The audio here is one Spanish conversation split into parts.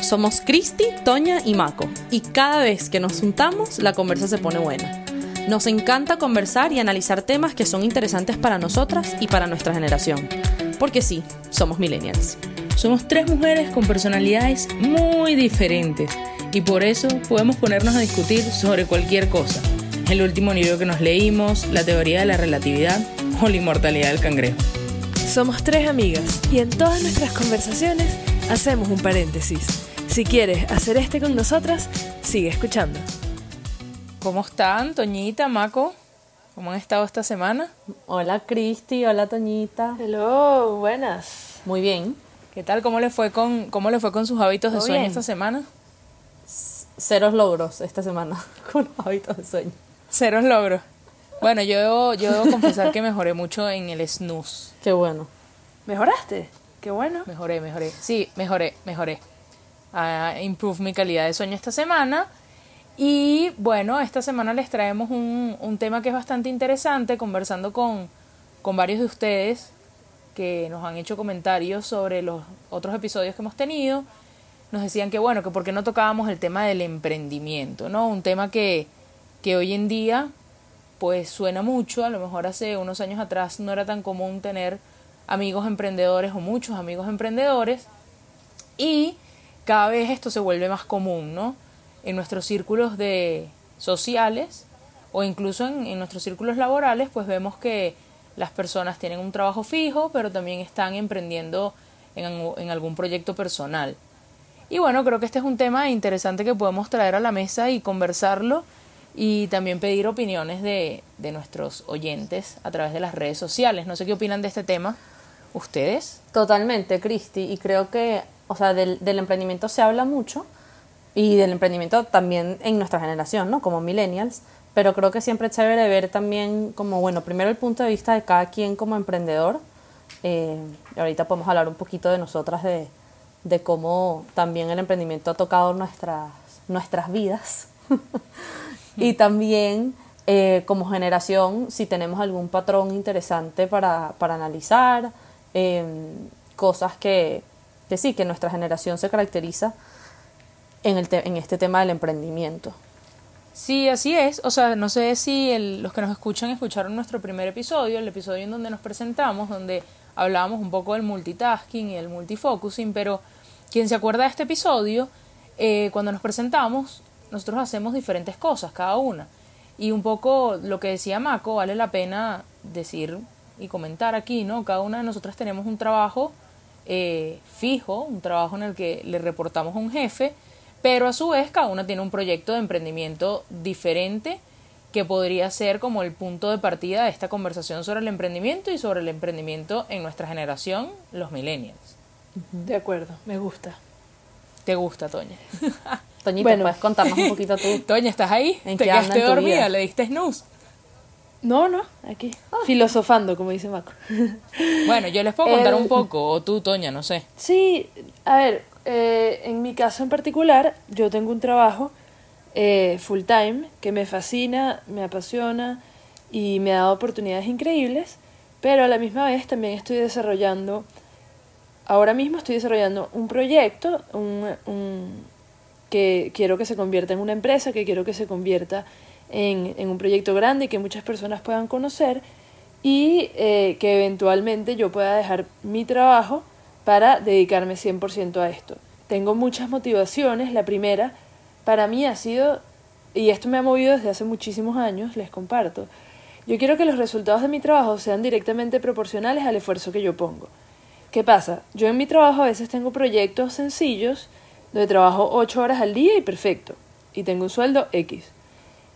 Somos Cristi, Toña y Maco, y cada vez que nos juntamos la conversa se pone buena. Nos encanta conversar y analizar temas que son interesantes para nosotras y para nuestra generación. Porque sí, somos millennials. Somos tres mujeres con personalidades muy diferentes y por eso podemos ponernos a discutir sobre cualquier cosa. El último libro que nos leímos, la teoría de la relatividad o la inmortalidad del cangrejo. Somos tres amigas y en todas nuestras conversaciones hacemos un paréntesis. Si quieres hacer este con nosotras, sigue escuchando. ¿Cómo están, Toñita, Maco? ¿Cómo han estado esta semana? Hola Cristi, hola Toñita. Hello, buenas. Muy bien. ¿Qué tal? ¿Cómo le fue con, cómo le fue con sus hábitos de ¿Todo sueño bien? esta semana? Ceros logros esta semana con los hábitos de sueño. Ceros logros. Bueno, yo debo, yo debo confesar que mejoré mucho en el snooze. Qué bueno. ¿Mejoraste? Qué bueno. Mejoré, mejoré. Sí, mejoré, mejoré. Ah, improve mi calidad de sueño esta semana. Y bueno, esta semana les traemos un, un tema que es bastante interesante, conversando con, con varios de ustedes que nos han hecho comentarios sobre los otros episodios que hemos tenido. Nos decían que bueno, que por qué no tocábamos el tema del emprendimiento, ¿no? Un tema que, que hoy en día pues suena mucho, a lo mejor hace unos años atrás no era tan común tener amigos emprendedores o muchos amigos emprendedores y cada vez esto se vuelve más común, ¿no? En nuestros círculos de sociales o incluso en, en nuestros círculos laborales, pues vemos que las personas tienen un trabajo fijo, pero también están emprendiendo en, en algún proyecto personal. Y bueno, creo que este es un tema interesante que podemos traer a la mesa y conversarlo y también pedir opiniones de, de nuestros oyentes a través de las redes sociales. No sé qué opinan de este tema ustedes. Totalmente, Cristi. Y creo que, o sea, del, del emprendimiento se habla mucho y del emprendimiento también en nuestra generación, ¿no? Como millennials. Pero creo que siempre es chévere ver también como, bueno, primero el punto de vista de cada quien como emprendedor. Eh, ahorita podemos hablar un poquito de nosotras, de, de cómo también el emprendimiento ha tocado nuestras, nuestras vidas. y también eh, como generación, si tenemos algún patrón interesante para, para analizar, eh, cosas que, que sí, que nuestra generación se caracteriza en, el te- en este tema del emprendimiento. Sí, así es. O sea, no sé si el- los que nos escuchan escucharon nuestro primer episodio, el episodio en donde nos presentamos, donde hablábamos un poco del multitasking y el multifocusing, pero quien se acuerda de este episodio, eh, cuando nos presentamos, nosotros hacemos diferentes cosas, cada una. Y un poco lo que decía Mako, vale la pena decir y comentar aquí, ¿no? Cada una de nosotras tenemos un trabajo eh, fijo, un trabajo en el que le reportamos a un jefe, pero a su vez cada una tiene un proyecto de emprendimiento diferente que podría ser como el punto de partida de esta conversación sobre el emprendimiento y sobre el emprendimiento en nuestra generación, los millennials. De acuerdo, me gusta. ¿Te gusta, Toña? Toñita, Bueno. ¿puedes contarnos un poquito tú? Toña, ¿estás ahí? ¿En ¿Te quedaste dormida? ¿Le diste snooze? No, no, aquí. Filosofando, como dice Maco. Bueno, yo les puedo contar un poco, o tú, Toña, no sé. Sí, a ver, eh, en mi caso en particular, yo tengo un trabajo eh, full time que me fascina, me apasiona y me ha dado oportunidades increíbles, pero a la misma vez también estoy desarrollando, ahora mismo estoy desarrollando un proyecto un, un- que quiero que se convierta en una empresa, que quiero que se convierta en, en un proyecto grande que muchas personas puedan conocer y eh, que eventualmente yo pueda dejar mi trabajo para dedicarme 100% a esto. Tengo muchas motivaciones. La primera, para mí ha sido, y esto me ha movido desde hace muchísimos años, les comparto, yo quiero que los resultados de mi trabajo sean directamente proporcionales al esfuerzo que yo pongo. ¿Qué pasa? Yo en mi trabajo a veces tengo proyectos sencillos donde trabajo 8 horas al día y perfecto, y tengo un sueldo X.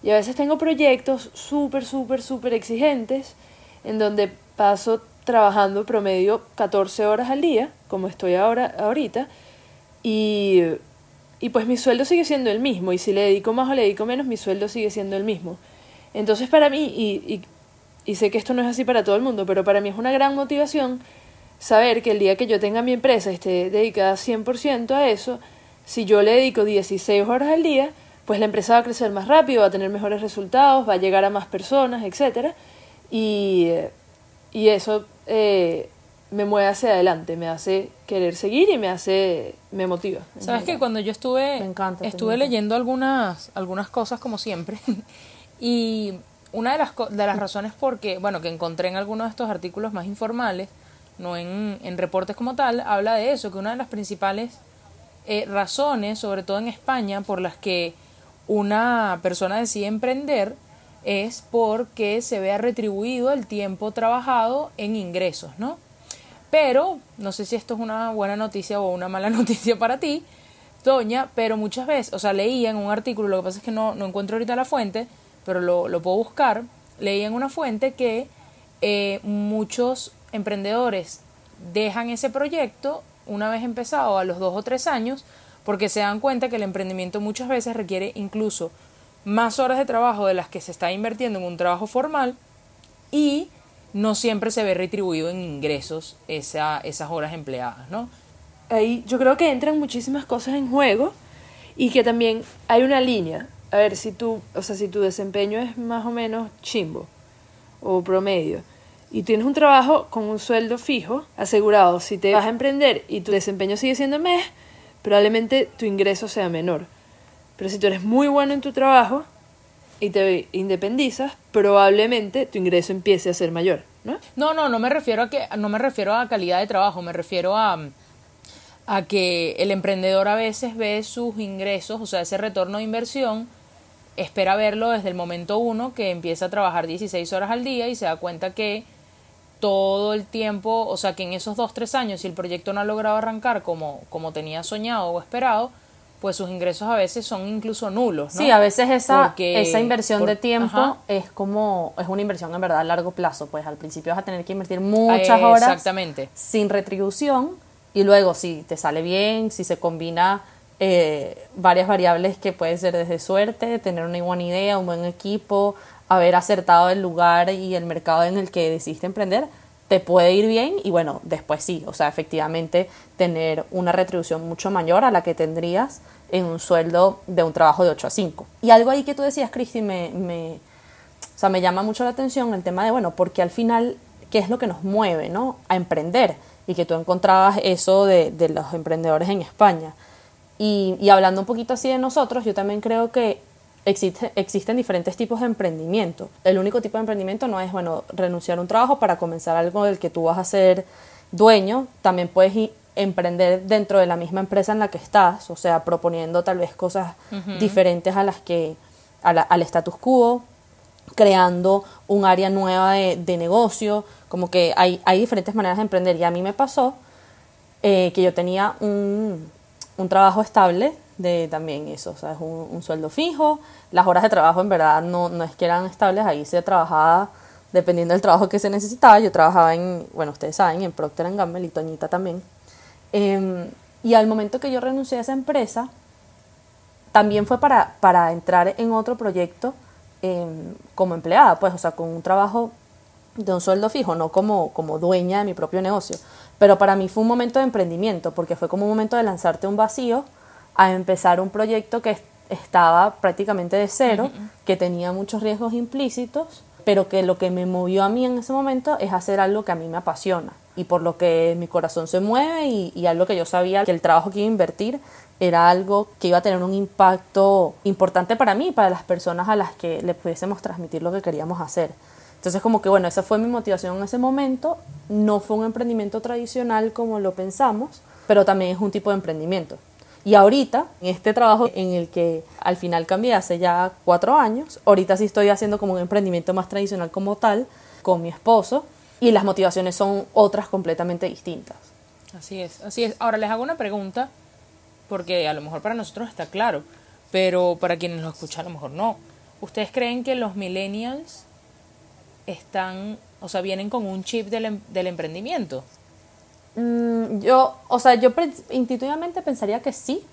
Y a veces tengo proyectos súper, súper, súper exigentes en donde paso trabajando promedio 14 horas al día, como estoy ahora ahorita, y, y pues mi sueldo sigue siendo el mismo, y si le dedico más o le dedico menos, mi sueldo sigue siendo el mismo. Entonces para mí, y, y, sé que esto no es así para todo el mundo, pero para mí es una gran motivación saber que el día que yo tenga mi empresa esté dedicada 100% a eso, si yo le dedico 16 horas al día, pues la empresa va a crecer más rápido, va a tener mejores resultados, va a llegar a más personas, etcétera Y, y eso eh, me mueve hacia adelante, me hace querer seguir y me hace, me motiva. Sabes que cuando yo estuve, Me encanta, te estuve leyendo algunas, algunas cosas como siempre y una de las, de las razones porque, bueno, que encontré en algunos de estos artículos más informales, no en, en reportes como tal, habla de eso, que una de las principales eh, razones, sobre todo en España, por las que una persona decide emprender es porque se vea retribuido el tiempo trabajado en ingresos, ¿no? Pero, no sé si esto es una buena noticia o una mala noticia para ti, Doña, pero muchas veces, o sea, leía en un artículo, lo que pasa es que no, no encuentro ahorita la fuente, pero lo, lo puedo buscar, leía en una fuente que eh, muchos emprendedores dejan ese proyecto una vez empezado a los dos o tres años porque se dan cuenta que el emprendimiento muchas veces requiere incluso más horas de trabajo de las que se está invirtiendo en un trabajo formal y no siempre se ve retribuido en ingresos esa, esas horas empleadas, ¿no? ahí yo creo que entran muchísimas cosas en juego y que también hay una línea. A ver, si tú, o sea, si tu desempeño es más o menos chimbo o promedio y tienes un trabajo con un sueldo fijo asegurado, si te vas a emprender y tu desempeño sigue siendo mes, probablemente tu ingreso sea menor. Pero si tú eres muy bueno en tu trabajo y te independizas, probablemente tu ingreso empiece a ser mayor, ¿no? No, no, no me refiero a que no me refiero a calidad de trabajo, me refiero a a que el emprendedor a veces ve sus ingresos, o sea, ese retorno de inversión, espera verlo desde el momento uno que empieza a trabajar 16 horas al día y se da cuenta que todo el tiempo, o sea, que en esos dos, tres años, si el proyecto no ha logrado arrancar como, como tenía soñado o esperado, pues sus ingresos a veces son incluso nulos, ¿no? Sí, a veces esa, Porque- esa inversión por- de tiempo Ajá. es como, es una inversión en verdad a largo plazo, pues al principio vas a tener que invertir muchas Eh, horas Exactamente. sin retribución y luego si te sale bien, si se combina eh, varias variables que puede ser desde suerte, tener una buena idea, un buen equipo, haber acertado el lugar y el mercado en el que decidiste emprender, te puede ir bien y bueno, después sí, o sea, efectivamente tener una retribución mucho mayor a la que tendrías en un sueldo de un trabajo de 8 a 5. Y algo ahí que tú decías, Cristi, me, me, o sea, me llama mucho la atención el tema de, bueno, porque al final, ¿qué es lo que nos mueve, ¿no? A emprender. Y que tú encontrabas eso de, de los emprendedores en España. Y, y hablando un poquito así de nosotros, yo también creo que existe, existen diferentes tipos de emprendimiento. El único tipo de emprendimiento no es, bueno, renunciar a un trabajo para comenzar algo del que tú vas a ser dueño. También puedes emprender dentro de la misma empresa en la que estás, o sea, proponiendo tal vez cosas diferentes a las que, a la- al status quo, creando un área nueva de, de negocio, como que hay, hay diferentes maneras de emprender. Y a mí me pasó eh, que yo tenía un, un trabajo estable de también eso, o sea, es un, un sueldo fijo, las horas de trabajo en verdad no, no es que eran estables, ahí se trabajaba dependiendo del trabajo que se necesitaba, yo trabajaba en, bueno, ustedes saben, en Procter Gamble y Toñita también. Em, y al momento que yo renuncié a esa empresa, también fue para, para entrar en otro proyecto em, como empleada, pues, o sea, con un trabajo de un sueldo fijo, no como, como dueña de mi propio negocio. Pero para mí fue un momento de emprendimiento, porque fue como un momento de lanzarte un vacío a empezar un proyecto que es- estaba prácticamente de cero, que tenía muchos riesgos implícitos, pero que lo que me movió a mí en ese momento es hacer algo que a mí me apasiona y por lo que mi corazón se mueve y, y algo que yo sabía que el trabajo que iba a invertir era algo que iba a tener un impacto importante para mí y para las personas a las que le pudiésemos transmitir lo que queríamos hacer. Entonces como que bueno, esa fue mi motivación en ese momento. No fue un emprendimiento tradicional como lo pensamos, pero también es un tipo de emprendimiento. Y ahorita, en este trabajo en el que al final cambié hace ya cuatro años, ahorita sí estoy haciendo como un emprendimiento más tradicional como tal, con mi esposo, y las motivaciones son otras completamente distintas. Así es, así es. Ahora les hago una pregunta, porque a lo mejor para nosotros está claro, pero para quienes lo escuchan a lo mejor no. ¿Ustedes creen que los millennials están, o sea, vienen con un chip del, em- del emprendimiento? Mm, yo, o sea, yo intuitivamente pensaría que sí,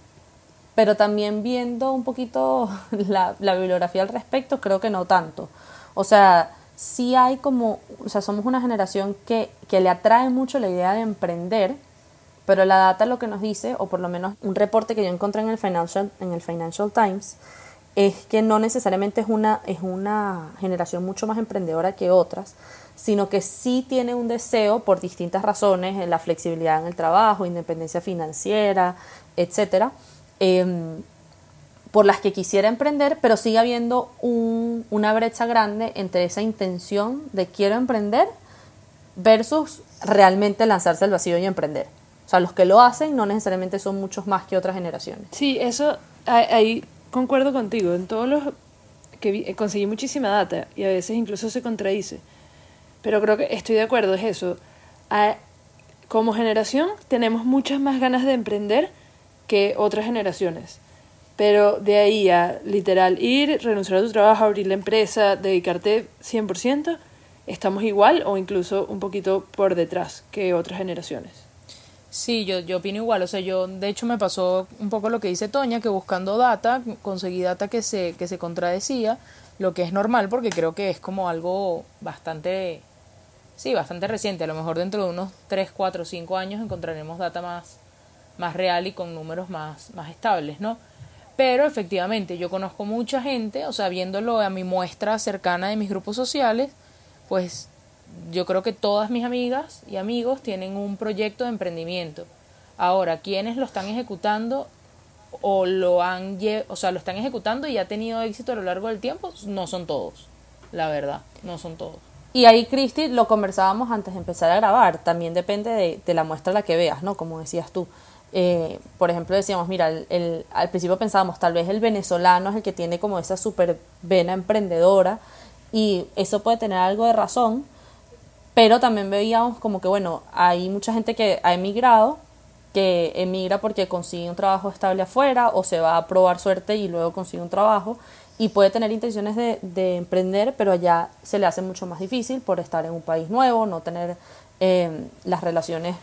pero también viendo un poquito la, la bibliografía al respecto, creo que no tanto. O sea, sí hay como, o sea, somos una generación que, que le atrae mucho la idea de emprender, pero la data lo que nos dice, o por lo menos un reporte que yo encontré en el Financial, en el Financial Times, es que no necesariamente es una, es una generación mucho más emprendedora que otras, sino que sí tiene un deseo por distintas razones, la flexibilidad en el trabajo, independencia financiera, etcétera, em, por las que quisiera emprender, pero sigue habiendo un- una brecha grande entre esa intención de quiero emprender versus realmente lanzarse al vacío y emprender. O sea, los que lo hacen no necesariamente son muchos más que otras generaciones. Sí, eso, ahí concuerdo contigo. En todos los que eh, conseguí muchísima data y a veces incluso se contradice. Pero creo que estoy de acuerdo, es eso. A- como generación tenemos muchas más ganas de emprender que otras generaciones. Pero de ahí a literal ir, renunciar a tu trabajo, abrir la empresa, dedicarte 100%, estamos igual o incluso un poquito por detrás que otras generaciones. Sí, yo, yo opino igual. O sea, yo, de hecho, me pasó un poco lo que dice Toña, que buscando data, conseguí data que se, que se contradecía, lo que es normal porque creo que es como algo bastante, sí, bastante reciente. A lo mejor dentro de unos 3, 4, 5 años encontraremos data más, más real y con números más, más estables, ¿no? Pero efectivamente, yo conozco mucha gente, o sea, viéndolo a mi muestra cercana de mis grupos sociales, pues yo creo que todas mis amigas y amigos tienen un proyecto de emprendimiento. Ahora, quienes lo están ejecutando o lo han, o sea, lo están ejecutando y ha tenido éxito a lo largo del tiempo, no son todos, la verdad, no son todos. Y ahí, Cristi, lo conversábamos antes de empezar a grabar. También depende de, de la muestra a la que veas, ¿no? Como decías tú. Eh, por ejemplo, decíamos, mira, el, el- al principio pensábamos, tal vez el venezolano es el que tiene como esa super vena emprendedora y eso puede tener algo de razón, pero también veíamos como que, bueno, hay mucha gente que ha emigrado, que emigra porque consigue un trabajo estable afuera o se va a probar suerte y luego consigue un trabajo y puede tener intenciones de, de emprender, pero allá se le hace mucho más difícil por estar en un país nuevo, no tener eh, las relaciones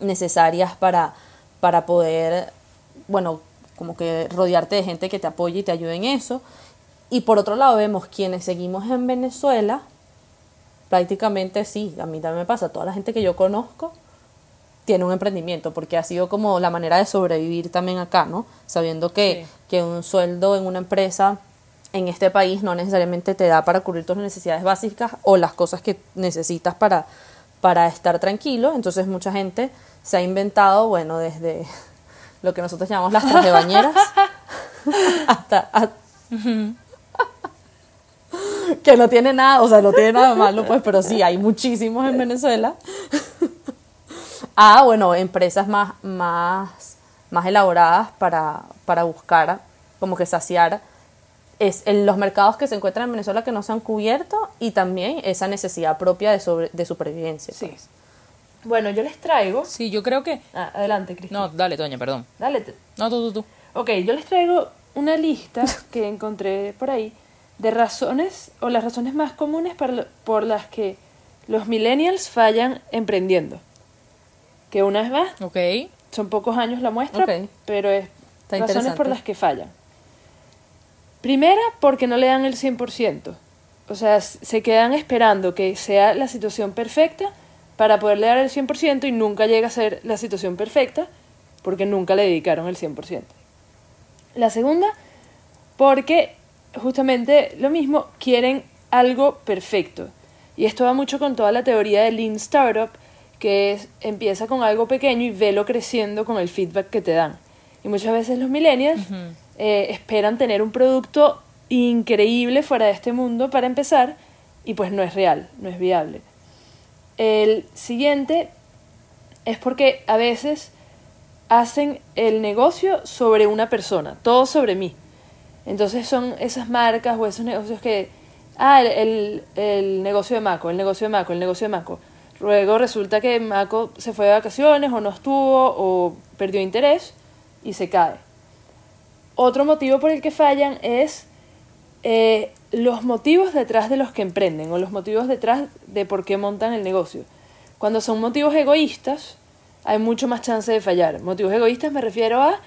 necesarias para, para poder, bueno, como que rodearte de gente que te apoye y te ayude en eso. Y por otro lado vemos quienes seguimos en Venezuela, prácticamente sí, a mí también me pasa, toda la gente que yo conozco tiene un emprendimiento, porque ha sido como la manera de sobrevivir también acá, ¿no? Sabiendo que, Sí. que un sueldo en una empresa en este país no necesariamente te da para cubrir tus necesidades básicas o las cosas que necesitas para, para estar tranquilo. Entonces mucha gente se ha inventado, bueno, desde lo que nosotros llamamos las traje bañeras hasta, que no tiene nada, o sea, no tiene nada malo, pues, pero sí, hay muchísimos en Venezuela. a, bueno, empresas más, más, más elaboradas para, para buscar, como que saciar es en los mercados que se encuentran en Venezuela que no se han cubierto y también esa necesidad propia de, sobre, de supervivencia. Sí. pues. Bueno, yo les traigo... Sí, yo creo que... Ah, adelante, Cristina. No, dale, Toña, perdón. Dale. te- No, tú, tú, tú. Ok, yo les traigo una lista que encontré por ahí de razones o las razones más comunes para por las que los millennials fallan emprendiendo. Que una vez más, son pocos años la muestra, pero es Está razones por las que fallan. Primera, porque no le dan el 100%. O sea, se quedan esperando que sea la situación perfecta para poderle dar el 100% y nunca llega a ser la situación perfecta porque nunca le dedicaron el 100%. La segunda, porque justamente lo mismo, quieren algo perfecto. Y esto va mucho con toda la teoría de Lean Startup, que es, empieza con algo pequeño y velo creciendo con el feedback que te dan. Y muchas veces los millennials eh, esperan tener un producto increíble fuera de este mundo para empezar y pues no es real, no es viable. El siguiente es porque a veces hacen el negocio sobre una persona, todo sobre mí. Entonces son esas marcas o esos negocios que, ah, el, el, negocio de Maco, el negocio de Maco, el negocio de Maco. Luego resulta que Maco se fue de vacaciones o no estuvo o perdió interés y se cae. Otro motivo por el que fallan es eh, los motivos detrás de los que emprenden o los motivos detrás de por qué montan el negocio. Cuando son motivos egoístas, hay mucho más chance de fallar. Motivos egoístas me refiero a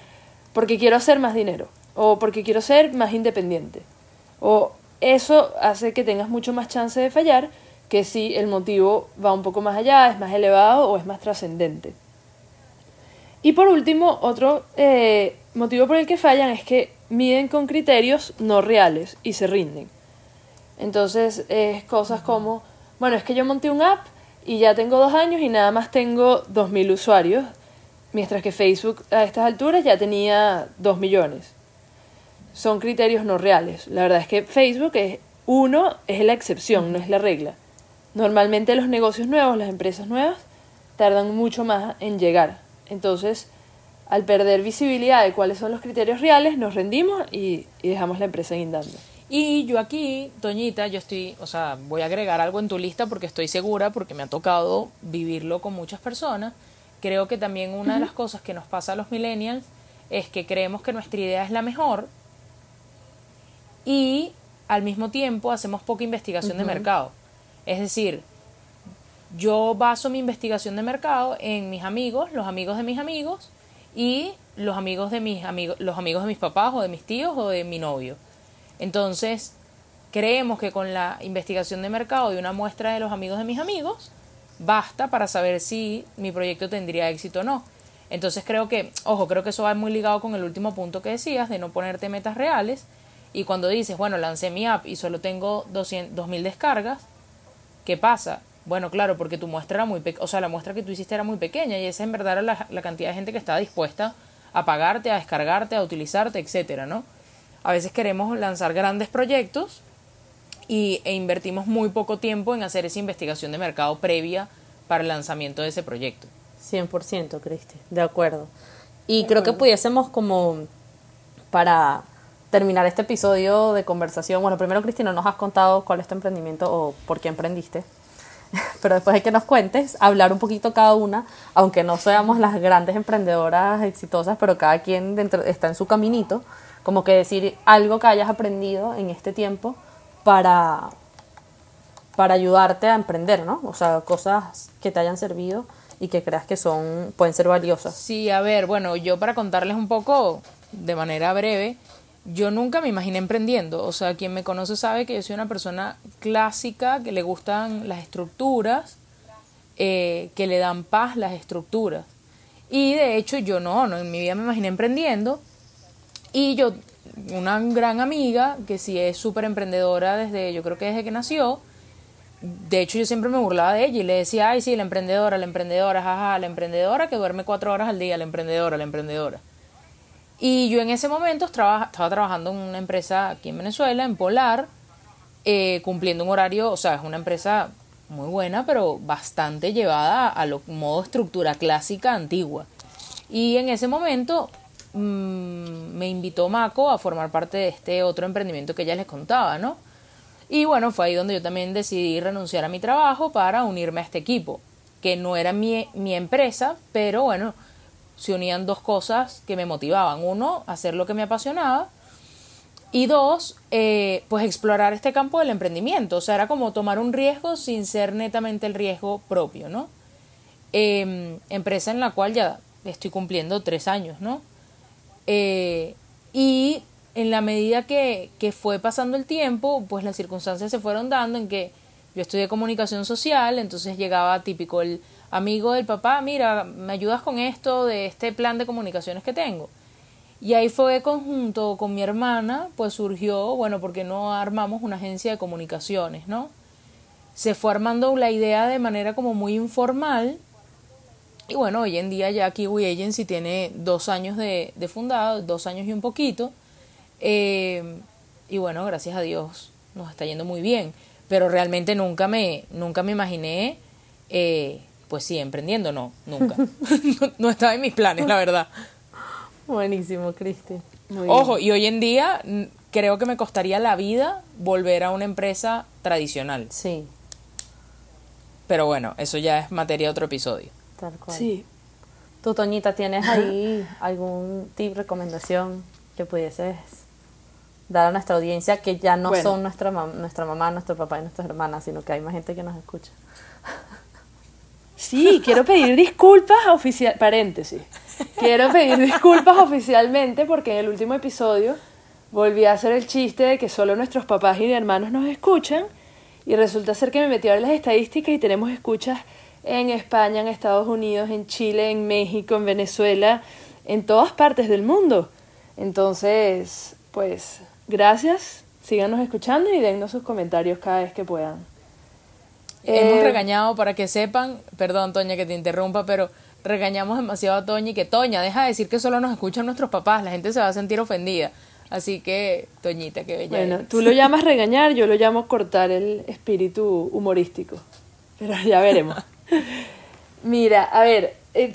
porque quiero hacer más dinero o porque quiero ser más independiente. O eso hace que tengas mucho más chance de fallar que si el motivo va un poco más allá, es más elevado o es más trascendente. Y por último, otro eh, motivo por el que fallan es que miden con criterios no reales y se rinden. Entonces es cosas como, bueno, es que yo monté un app y ya tengo dos años y nada más tengo 2.000 usuarios, mientras que Facebook a estas alturas ya tenía 2 millones. Son criterios no reales. La verdad es que Facebook es uno, es la excepción, no es la regla. Normalmente los negocios nuevos, las empresas nuevas, tardan mucho más en llegar. Entonces, al perder visibilidad de cuáles son los criterios reales, nos rendimos y, y dejamos la empresa guindando. Y yo aquí, Toñita, yo estoy, o sea, voy a agregar algo en tu lista porque estoy segura, porque me ha tocado vivirlo con muchas personas. Creo que también una de las cosas que nos pasa a los millennials es que creemos que nuestra idea es la mejor y al mismo tiempo hacemos poca investigación de mercado. Es decir, yo baso mi investigación de mercado en mis amigos, los amigos de mis amigos y los amigos de mis amigos, los amigos de mis papás o de mis tíos o de mi novio. Entonces, creemos que con la investigación de mercado de una muestra de los amigos de mis amigos, basta para saber si mi proyecto tendría éxito o no. Entonces creo que, ojo, creo que eso va muy ligado con el último punto que decías, de no ponerte metas reales. Y cuando dices, bueno, lancé mi app y solo tengo 200, 2000 descargas, ¿qué pasa? Bueno, claro, porque tu muestra era muy pequeña, o sea, la muestra que tú hiciste era muy pequeña y esa en verdad era la, la cantidad de gente que estaba dispuesta a pagarte, a descargarte, a utilizarte, etcétera, ¿no? A veces queremos lanzar grandes proyectos y, e invertimos muy poco tiempo en hacer esa investigación de mercado previa para el lanzamiento de ese proyecto. 100%, Cristi, de acuerdo. Y creo que pudiésemos como para terminar este episodio de conversación, bueno, primero Cristi no nos has contado cuál es tu emprendimiento o por qué emprendiste, pero después de que nos cuentes, hablar un poquito cada una, aunque no seamos las grandes emprendedoras exitosas, pero cada quien dentro, está en su caminito, como que decir algo que hayas aprendido en este tiempo para, para ayudarte a emprender, ¿no? O sea, cosas que te hayan servido y que creas que son pueden ser valiosas. Sí, a ver, bueno, yo para contarles un poco de manera breve, yo nunca me imaginé emprendiendo. O sea, quien me conoce sabe que yo soy una persona clásica, que le gustan las estructuras, eh, que le dan paz las estructuras. Y de hecho yo no, no, en mi vida me imaginé emprendiendo. Y yo, una gran amiga, que sí es súper emprendedora desde, yo creo que desde que nació, de hecho yo siempre me burlaba de ella y le decía, ay sí, la emprendedora, la emprendedora, jaja, la emprendedora que duerme cuatro horas al día, la emprendedora, la emprendedora. Y yo en ese momento estaba, trabajando en una empresa aquí en Venezuela, en Polar, eh, cumpliendo un horario, o sea, es una empresa muy buena, pero bastante llevada a lo modo estructura clásica antigua. Y en ese momento mmm, me invitó Mako a formar parte de este otro emprendimiento que ella les contaba, ¿no? Y bueno, fue ahí donde yo también decidí renunciar a mi trabajo para unirme a este equipo, que no era mi, mi empresa, pero bueno, se unían dos cosas que me motivaban. Uno, hacer lo que me apasionaba. Y dos, eh, pues explorar este campo del emprendimiento. O sea, era como tomar un riesgo sin ser netamente el riesgo propio, ¿no? Eh, empresa en la cual ya estoy cumpliendo tres años, ¿no? Eh, y en la medida que, que fue pasando el tiempo, pues las circunstancias se fueron dando en que yo estudié comunicación social, entonces llegaba típico el amigo del papá, mira, me ayudas con esto de este plan de comunicaciones que tengo. Y ahí fue conjunto con mi hermana, pues surgió, bueno, porque no armamos una agencia de comunicaciones, ¿no? Se fue armando la idea de manera como muy informal. Y bueno, hoy en día ya Kiwi Agency tiene dos años de, fundado, dos años y un poquito. Eh, y bueno, gracias a Dios nos está yendo muy bien. Pero realmente nunca me, nunca me imaginé eh, pues sí, emprendiendo no, nunca. no, estaba en mis planes, la verdad. Buenísimo, Cristi. Ojo, y hoy en día creo que me costaría la vida volver a una empresa tradicional. Sí. Pero bueno, eso ya es materia de otro episodio. Tal cual. Sí. Tú, Toñita, ¿tienes ahí algún tip, recomendación que pudieses dar a nuestra audiencia que ya no Bueno. son nuestra, mam- nuestra mamá, nuestro papá y nuestras hermanas, sino que hay más gente que nos escucha? Sí, quiero pedir disculpas oficial, paréntesis. Quiero pedir disculpas oficialmente porque en el último episodio volví a hacer el chiste de que solo nuestros papás y hermanos nos escuchan y resulta ser que me metí a ver las estadísticas y tenemos escuchas en España, en Estados Unidos, en Chile, en México, en Venezuela, en todas partes del mundo. Entonces, pues, gracias, síganos escuchando y dennos sus comentarios cada vez que puedan. Hemos Eh, regañado para que sepan, perdón Toña que te interrumpa, pero regañamos demasiado a Toña y que Toña, deja de decir que solo nos escuchan nuestros papás, la gente se va a sentir ofendida. Así que, Toñita, qué bella. Bueno, eres. tú lo llamas regañar, yo lo llamo cortar el espíritu humorístico. Pero ya veremos. Mira, a ver, eh,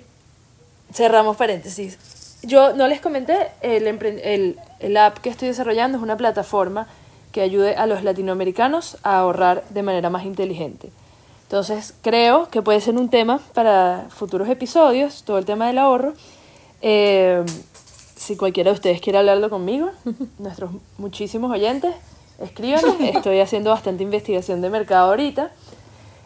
cerramos paréntesis. Yo no les comenté, el, el, el app que estoy desarrollando es una plataforma que ayude a los latinoamericanos a ahorrar de manera más inteligente. Entonces, creo que puede ser un tema para futuros episodios, todo el tema del ahorro. Eh, si cualquiera de ustedes quiere hablarlo conmigo, nuestros muchísimos oyentes, escríbanme. Estoy haciendo bastante investigación de mercado ahorita.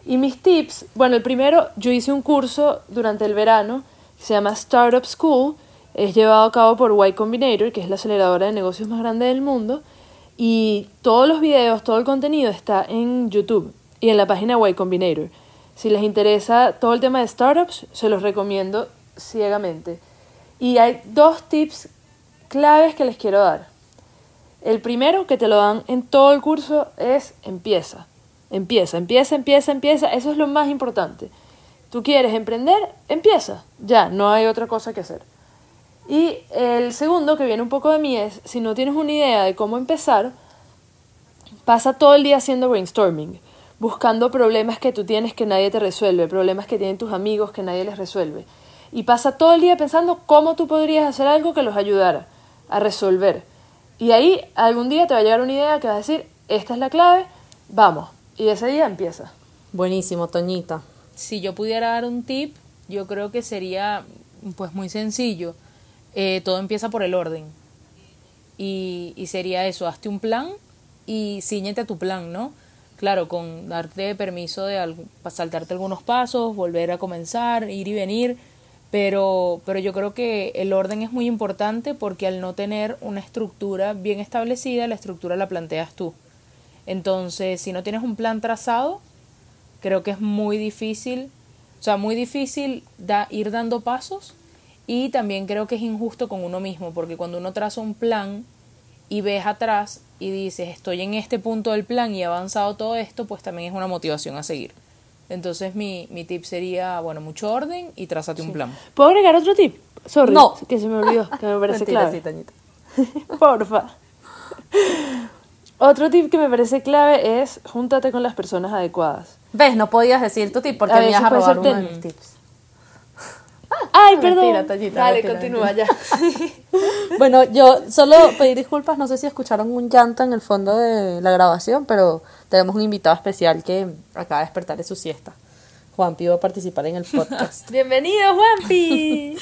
Y mis tips, bueno, el primero, yo hice un curso durante el verano que se llama Startup School. Es llevado a cabo por Y Combinator, que es la aceleradora de negocios más grande del mundo. Y todos los videos, todo el contenido está en YouTube y en la página Y Combinator. Si les interesa todo el tema de startups, se los recomiendo ciegamente. Y hay dos tips claves que les quiero dar. El primero, que te lo dan en todo el curso, es empieza. Empieza, empieza, empieza, empieza. Eso es lo más importante. Tú quieres emprender, empieza. Ya, no hay otra cosa que hacer. Y el segundo, que viene un poco de mí, es, si no tienes una idea de cómo empezar, pasa todo el día haciendo brainstorming, buscando problemas que tú tienes que nadie te resuelve, problemas que tienen tus amigos que nadie les resuelve. Y pasa todo el día pensando cómo tú podrías hacer algo que los ayudara a resolver. Y ahí algún día te va a llegar una idea que va a decir, esta es la clave, vamos. Y ese día empieza. Buenísimo, Toñita. Si yo pudiera dar un tip, yo creo que sería pues muy sencillo. Eh, todo empieza por el orden. Y, y sería eso, hazte un plan y ciñete a tu plan, ¿no? Claro, con darte permiso de saltarte algunos pasos, volver a comenzar, ir y venir, pero, pero yo creo que el orden es muy importante porque al no tener una estructura bien establecida, la estructura la planteas tú. Entonces, si no tienes un plan trazado, creo que es muy difícil, o sea, muy difícil da- ir dando pasos y también creo que es injusto con uno mismo, porque cuando uno traza un plan y ves atrás y dices, estoy en este punto del plan y he avanzado todo esto, pues también es una motivación a seguir. Entonces mi, mi tip sería, bueno, mucho orden y trázate un plan. ¿Puedo agregar otro tip? Sorry, No. que se me olvidó, que me parece Mentira, clave. sí. Porfa. Otro tip que me parece clave es júntate con las personas adecuadas. ¿Ves? No podías decir tu tip porque A me ibas a robar uno de mis tips. Ay, Mentira, perdón. Toñita, Dale, mentira, continúa ya. Bueno, yo solo pedir disculpas, no sé si escucharon un llanto en el fondo de la grabación, pero tenemos un invitado especial que acaba de despertar de su siesta. Juan va a participar en el podcast. Bienvenido, Juanpi.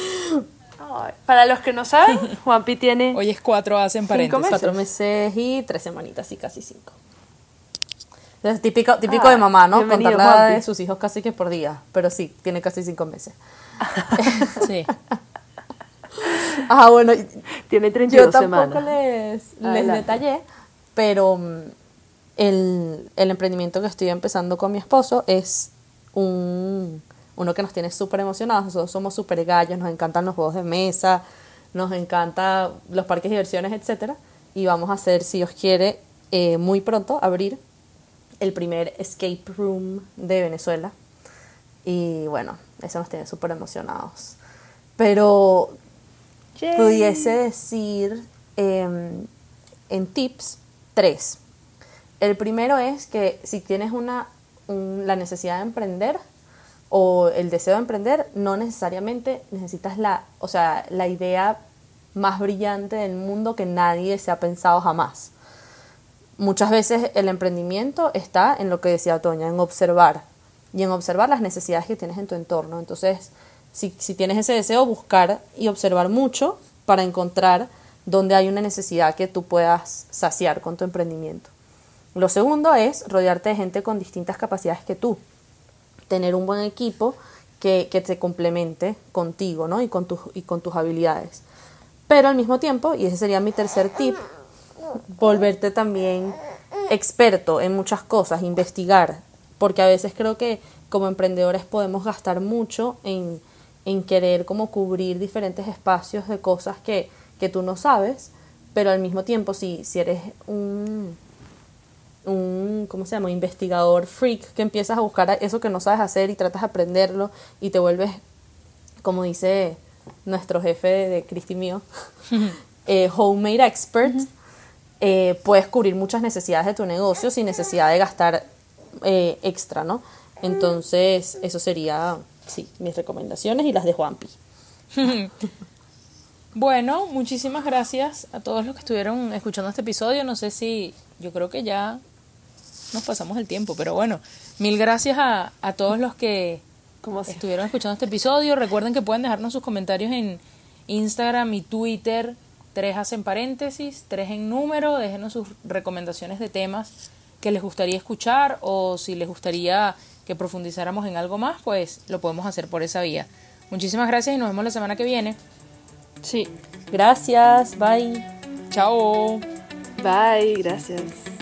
Ay, Para los que no saben, Juanpi tiene Hoy es cuatro hacen paréntesis. meses. Cuatro meses y tres semanitas y casi cinco. Es típico, típico Ah, de mamá, ¿no? Contar Juanpi. de sus hijos casi que por día, pero sí, tiene casi cinco meses. Sí. Ah, bueno, tiene 32 yo tampoco semanas. les, les detallé, pero mm, el, el emprendimiento que estoy empezando con mi esposo es un, uno que nos tiene súper emocionados. Nosotros somos súper gallos, nos encantan los juegos de mesa, nos encantan los parques de diversiones, etcétera Y vamos a hacer, si Dios quiere, eh, muy pronto abrir el primer escape room de Venezuela. Y bueno, eso nos tiene súper emocionados. Pero Yay. pudiese decir em, en tips tres. El primero es que si tienes una, un- la necesidad de emprender o el deseo de emprender, no necesariamente necesitas la, o sea, la idea más brillante del mundo que nadie se ha pensado jamás. Muchas veces el emprendimiento está en lo que decía Toña, en observar y en observar las necesidades que tienes en tu entorno. Entonces, si, si tienes ese deseo, buscar y observar mucho para encontrar dónde hay una necesidad que tú puedas saciar con tu emprendimiento. Lo segundo es rodearte de gente con distintas capacidades que tú. Tener un buen equipo que, que te complemente contigo ¿no? y, con tus, y con tus habilidades. Pero al mismo tiempo, y ese sería mi tercer tip, volverte también experto en muchas cosas, investigar, porque a veces creo que como emprendedores podemos gastar mucho en, en querer como cubrir diferentes espacios de cosas que, que tú no sabes, pero al mismo tiempo si, si eres un, un, ¿cómo se llama? Investigador freak que empiezas a buscar eso que no sabes hacer y tratas de aprenderlo y te vuelves, como dice nuestro jefe de Cristi mío, eh, homemade expert, eh, puedes cubrir muchas necesidades de tu negocio sin necesidad de gastar eh, extra, ¿no? Entonces, eso sería, sí, mis recomendaciones y las de Juanpi. bueno, muchísimas gracias a todos los que estuvieron escuchando este episodio. No sé si, yo creo que ya nos pasamos el tiempo, pero bueno, mil gracias a, a todos los que estuvieron escuchando este episodio. Recuerden que pueden dejarnos sus comentarios en Instagram y Twitter, tres hacen paréntesis, tres en número, déjenos sus recomendaciones de temas que les gustaría escuchar o si les gustaría que profundizáramos en algo más, pues lo podemos hacer por esa vía. Muchísimas gracias y nos vemos la semana que viene. Sí, gracias, bye. Chao. Bye, gracias.